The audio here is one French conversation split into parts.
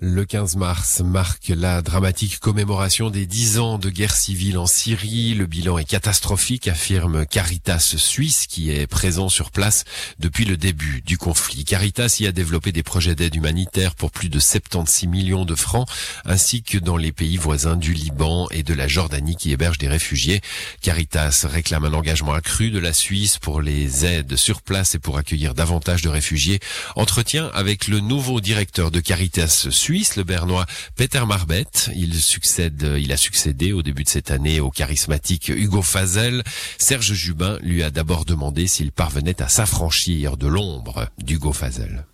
Le 15 mars marque la dramatique commémoration des 10 ans de guerre civile en Syrie. Le bilan est catastrophique, affirme Caritas Suisse, qui est présent sur place depuis le début du conflit. Caritas y a développé des projets d'aide humanitaire pour plus de 76 millions de francs, ainsi que dans les pays voisins du Liban et de la Jordanie qui hébergent des réfugiés. Caritas réclame un engagement accru de la Suisse pour les aides sur place et pour accueillir davantage de réfugiés. Entretien avec le nouveau directeur de Caritas Suisse, le Bernois Peter Marbet. Il succède, il a succédé au début de cette année au charismatique Hugo Fazel. Serge Jubin lui a d'abord demandé s'il parvenait à s'affranchir de l'ombre d'Hugo Fazel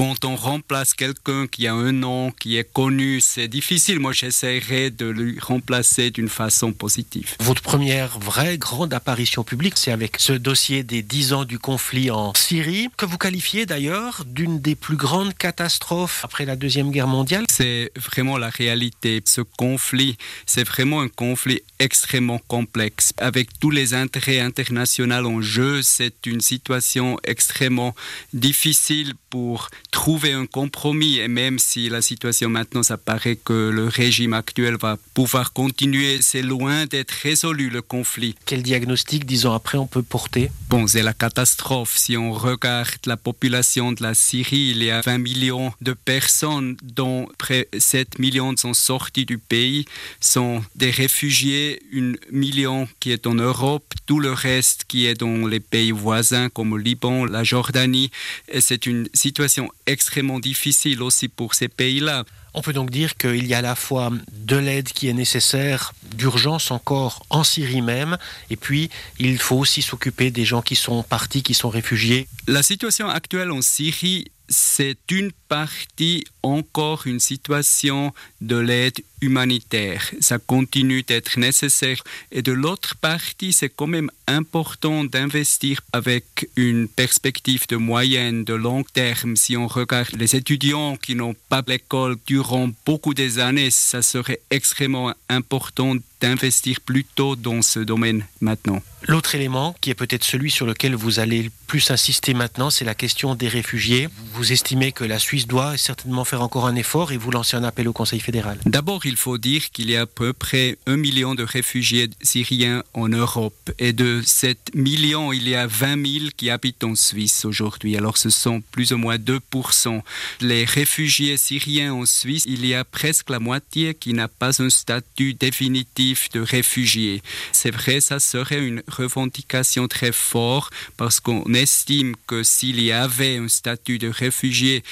quand on remplace quelqu'un qui a un nom, qui est connu, c'est difficile. Moi, j'essaierai de le remplacer d'une façon positive. Votre première vraie grande apparition publique, c'est avec ce dossier des 10 ans du conflit en Syrie, que vous qualifiez d'ailleurs d'une des plus grandes catastrophes après la Deuxième Guerre mondiale. C'est vraiment la réalité. Ce conflit, c'est vraiment un conflit extrêmement complexe. Avec tous les intérêts internationaux en jeu, c'est une situation extrêmement difficile pour trouver un compromis. Et même si la situation maintenant, ça paraît que le régime actuel va pouvoir continuer, c'est loin d'être résolu le conflit. Quel diagnostic, dix ans après, on peut porter? Bon, c'est la catastrophe. Si on regarde la population de la Syrie, il y a 20 millions de personnes, dont près 7 millions sont sortis du pays, sont des réfugiés, un million qui est en Europe, tout le reste qui est dans les pays voisins comme le Liban, la Jordanie. Et c'est une situation extrêmement difficile aussi pour ces pays-là. On peut donc dire qu'il y a à la fois de l'aide qui est nécessaire, d'urgence encore en Syrie même, et puis il faut aussi s'occuper des gens qui sont partis, qui sont réfugiés. La situation actuelle en Syrie c'est une partie encore une situation de l'aide humanitaire. Ça continue d'être nécessaire. Et de l'autre partie, c'est quand même important d'investir avec une perspective de moyenne, de long terme. Si on regarde les étudiants qui n'ont pas l'école durant beaucoup des années, ça serait extrêmement important d'investir plutôt dans ce domaine maintenant. L'autre élément, qui est peut-être celui sur lequel vous allez le plus insister maintenant, c'est la question des réfugiés. Vous estimez que la Suisse doit certainement faire encore un effort et vous lancez un appel au Conseil fédéral. D'abord, il faut dire qu'il y a à peu près un million de réfugiés syriens en Europe. Et de 7 millions, il y a 20 000 qui habitent en Suisse aujourd'hui. Alors ce sont plus ou moins 2%. Les réfugiés syriens en Suisse, il y a presque la moitié qui n'a pas un statut définitif de réfugiés. C'est vrai, ça serait une revendication très forte parce qu'on estime que s'il y avait un statut de réfugié,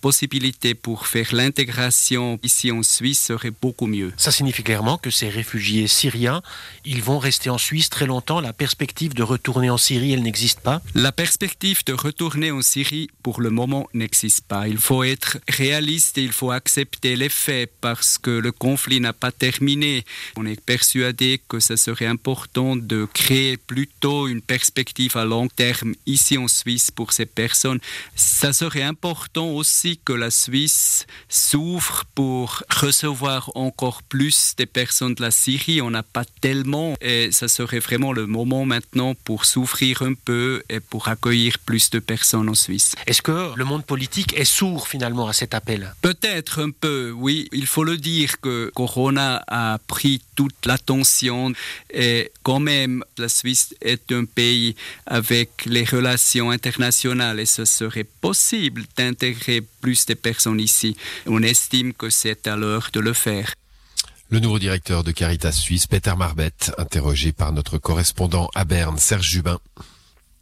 possibilité pour faire l'intégration ici en Suisse serait beaucoup mieux. Ça signifie clairement que ces réfugiés syriens, ils vont rester en Suisse très longtemps. La perspective de retourner en Syrie, elle n'existe pas La perspective de retourner en Syrie, pour le moment, n'existe pas. Il faut être réaliste et il faut accepter les faits parce que le conflit n'a pas terminé. On est persuadé que ce serait important de créer plutôt une perspective à long terme ici en Suisse pour ces personnes. Ça serait important aussi que la Suisse s'ouvre pour recevoir encore plus des personnes de la Syrie. On n'a pas tellement et ça serait vraiment le moment maintenant pour s'ouvrir un peu et pour accueillir plus de personnes en Suisse. Est-ce que le monde politique est sourd finalement à cet appel? Peut-être un peu, oui. Il faut le dire que Corona a pris toute l'attention et quand même la Suisse est un pays avec les relations internationales et ce serait possible d'intégrer plus de personnes ici. On estime que c'est à l'heure de le faire. Le nouveau directeur de Caritas Suisse, Peter Marbet, interrogé par notre correspondant à Berne, Serge Jubin.